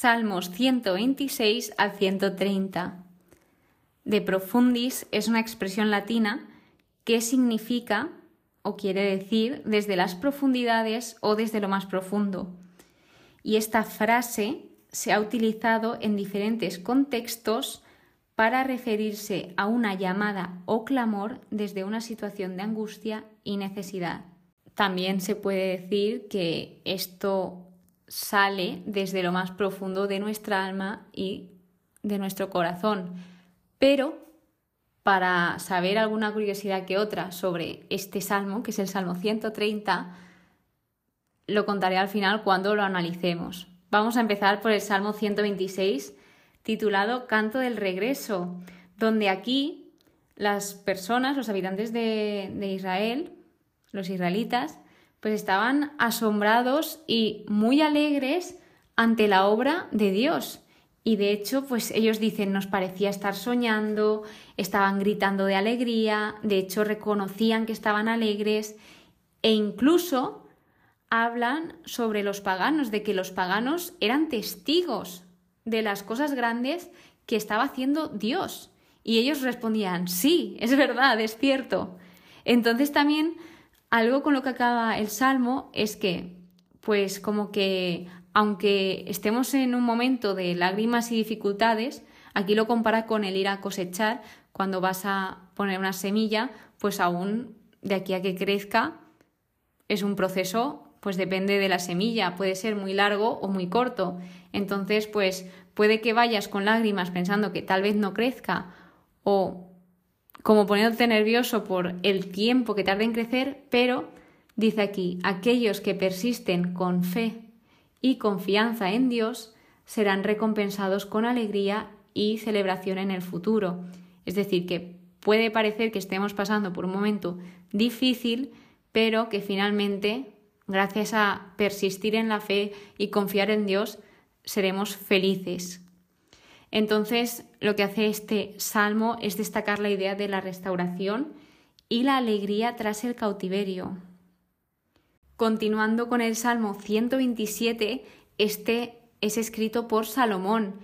Salmos 126 al 130. De profundis es una expresión latina que significa o quiere decir desde las profundidades o desde lo más profundo. Y esta frase se ha utilizado en diferentes contextos para referirse a una llamada o clamor desde una situación de angustia y necesidad. También se puede decir que esto sale desde lo más profundo de nuestra alma y de nuestro corazón. Pero para saber alguna curiosidad que otra sobre este salmo, que es el Salmo 130, lo contaré al final cuando lo analicemos. Vamos a empezar por el Salmo 126, titulado Canto del Regreso, donde aquí las personas, los habitantes de, de Israel, los israelitas, pues estaban asombrados y muy alegres ante la obra de Dios. Y de hecho, pues ellos dicen, nos parecía estar soñando, estaban gritando de alegría, de hecho reconocían que estaban alegres e incluso hablan sobre los paganos, de que los paganos eran testigos de las cosas grandes que estaba haciendo Dios. Y ellos respondían, sí, es verdad, es cierto. Entonces también algo con lo que acaba el Salmo es que, pues como que, aunque estemos en un momento de lágrimas y dificultades, aquí lo compara con el ir a cosechar, cuando vas a poner una semilla, pues aún de aquí a que crezca es un proceso, pues depende de la semilla, puede ser muy largo o muy corto. Entonces, pues puede que vayas con lágrimas pensando que tal vez no crezca o como poniéndote nervioso por el tiempo que tarda en crecer, pero dice aquí, aquellos que persisten con fe y confianza en Dios serán recompensados con alegría y celebración en el futuro. Es decir, que puede parecer que estemos pasando por un momento difícil, pero que finalmente, gracias a persistir en la fe y confiar en Dios, seremos felices. Entonces, lo que hace este salmo es destacar la idea de la restauración y la alegría tras el cautiverio. Continuando con el Salmo 127, este es escrito por Salomón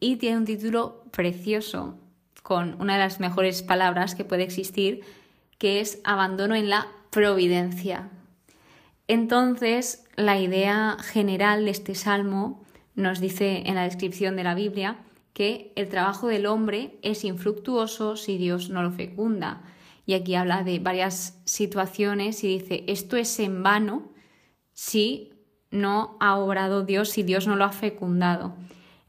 y tiene un título precioso, con una de las mejores palabras que puede existir, que es abandono en la providencia. Entonces, la idea general de este salmo nos dice en la descripción de la Biblia que el trabajo del hombre es infructuoso si Dios no lo fecunda. Y aquí habla de varias situaciones y dice, esto es en vano si no ha obrado Dios, si Dios no lo ha fecundado.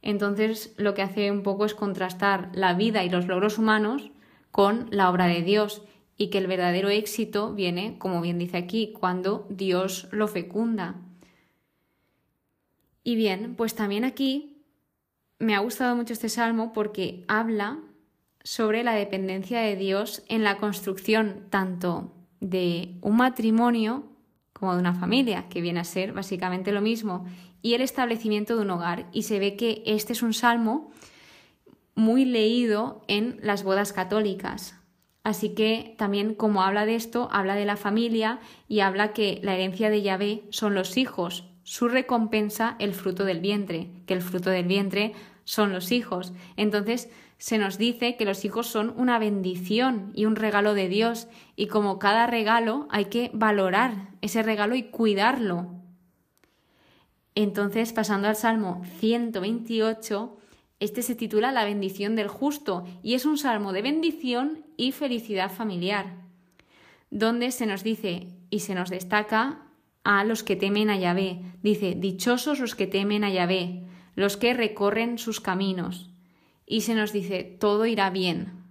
Entonces lo que hace un poco es contrastar la vida y los logros humanos con la obra de Dios y que el verdadero éxito viene, como bien dice aquí, cuando Dios lo fecunda. Y bien, pues también aquí me ha gustado mucho este salmo porque habla sobre la dependencia de Dios en la construcción tanto de un matrimonio como de una familia, que viene a ser básicamente lo mismo, y el establecimiento de un hogar. Y se ve que este es un salmo muy leído en las bodas católicas. Así que también como habla de esto, habla de la familia y habla que la herencia de Yahvé son los hijos, su recompensa el fruto del vientre, que el fruto del vientre son los hijos. Entonces se nos dice que los hijos son una bendición y un regalo de Dios y como cada regalo hay que valorar ese regalo y cuidarlo. Entonces, pasando al Salmo 128, este se titula La bendición del justo y es un salmo de bendición y felicidad familiar, donde se nos dice y se nos destaca a los que temen a Yahvé. Dice, dichosos los que temen a Yahvé, los que recorren sus caminos. Y se nos dice, todo irá bien.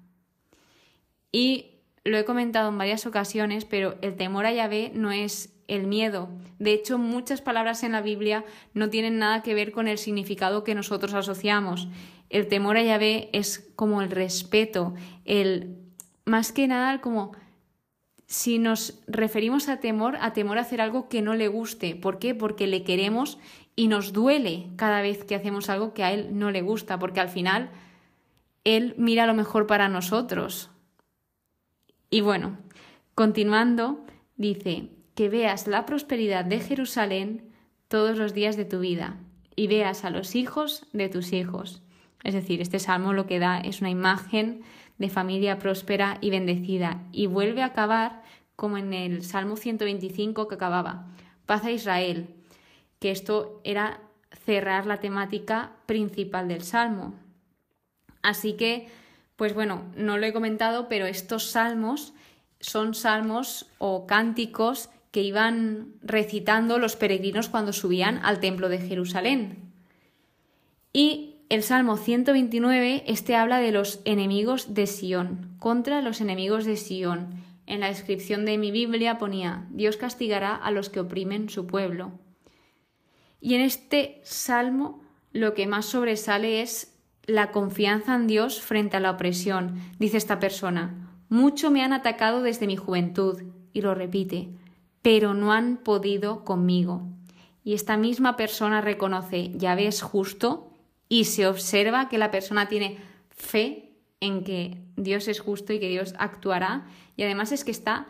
Y lo he comentado en varias ocasiones, pero el temor a Yahvé no es el miedo. De hecho, muchas palabras en la Biblia no tienen nada que ver con el significado que nosotros asociamos. El temor a Yahvé es como el respeto, el más que nada como si nos referimos a temor, a temor a hacer algo que no le guste. ¿Por qué? Porque le queremos y nos duele cada vez que hacemos algo que a él no le gusta, porque al final él mira lo mejor para nosotros. Y bueno, continuando, dice, que veas la prosperidad de Jerusalén todos los días de tu vida y veas a los hijos de tus hijos. Es decir, este salmo lo que da es una imagen de familia próspera y bendecida y vuelve a acabar como en el Salmo 125 que acababa, paz a Israel, que esto era cerrar la temática principal del Salmo. Así que, pues bueno, no lo he comentado, pero estos salmos son salmos o cánticos que iban recitando los peregrinos cuando subían al templo de Jerusalén. Y el Salmo 129, este habla de los enemigos de Sión, contra los enemigos de Sión. En la descripción de mi Biblia ponía, Dios castigará a los que oprimen su pueblo. Y en este salmo lo que más sobresale es la confianza en Dios frente a la opresión. Dice esta persona, mucho me han atacado desde mi juventud, y lo repite, pero no han podido conmigo. Y esta misma persona reconoce, ya ves justo, y se observa que la persona tiene fe en que Dios es justo y que Dios actuará, y además es que está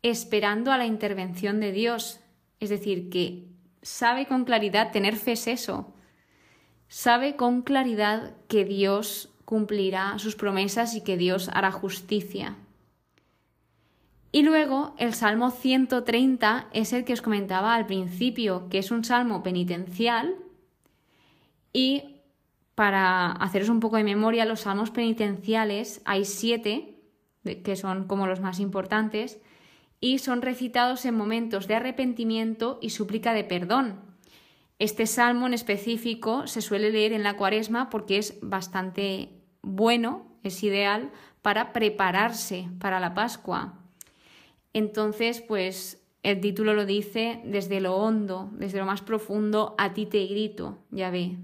esperando a la intervención de Dios. Es decir, que sabe con claridad, tener fe es eso, sabe con claridad que Dios cumplirá sus promesas y que Dios hará justicia. Y luego el Salmo 130 es el que os comentaba al principio, que es un salmo penitencial. Y para haceros un poco de memoria, los salmos penitenciales hay siete, que son como los más importantes, y son recitados en momentos de arrepentimiento y súplica de perdón. Este salmo en específico se suele leer en la cuaresma porque es bastante bueno, es ideal para prepararse para la Pascua. Entonces, pues el título lo dice desde lo hondo, desde lo más profundo, a ti te grito, ya ve.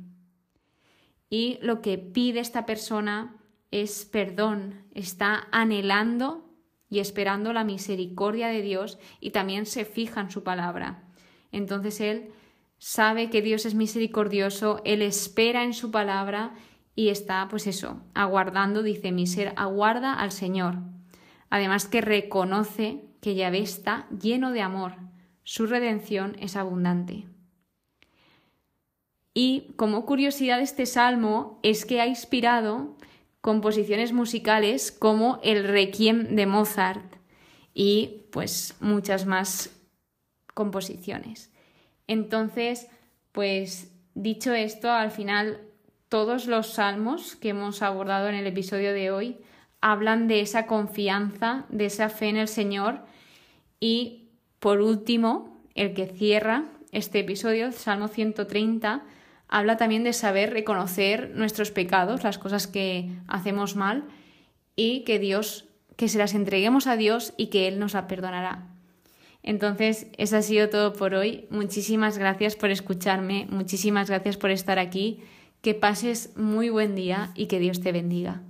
Y lo que pide esta persona es perdón, está anhelando y esperando la misericordia de Dios y también se fija en su palabra. Entonces él sabe que Dios es misericordioso, él espera en su palabra y está, pues eso, aguardando, dice mi ser, aguarda al Señor. Además que reconoce que Yahvé está lleno de amor, su redención es abundante. Y como curiosidad este salmo es que ha inspirado composiciones musicales como el Requiem de Mozart y pues muchas más composiciones. Entonces, pues dicho esto, al final todos los salmos que hemos abordado en el episodio de hoy hablan de esa confianza, de esa fe en el Señor y por último, el que cierra este episodio, Salmo 130, habla también de saber reconocer nuestros pecados, las cosas que hacemos mal y que Dios, que se las entreguemos a Dios y que Él nos la perdonará. Entonces, eso ha sido todo por hoy. Muchísimas gracias por escucharme, muchísimas gracias por estar aquí. Que pases muy buen día y que Dios te bendiga.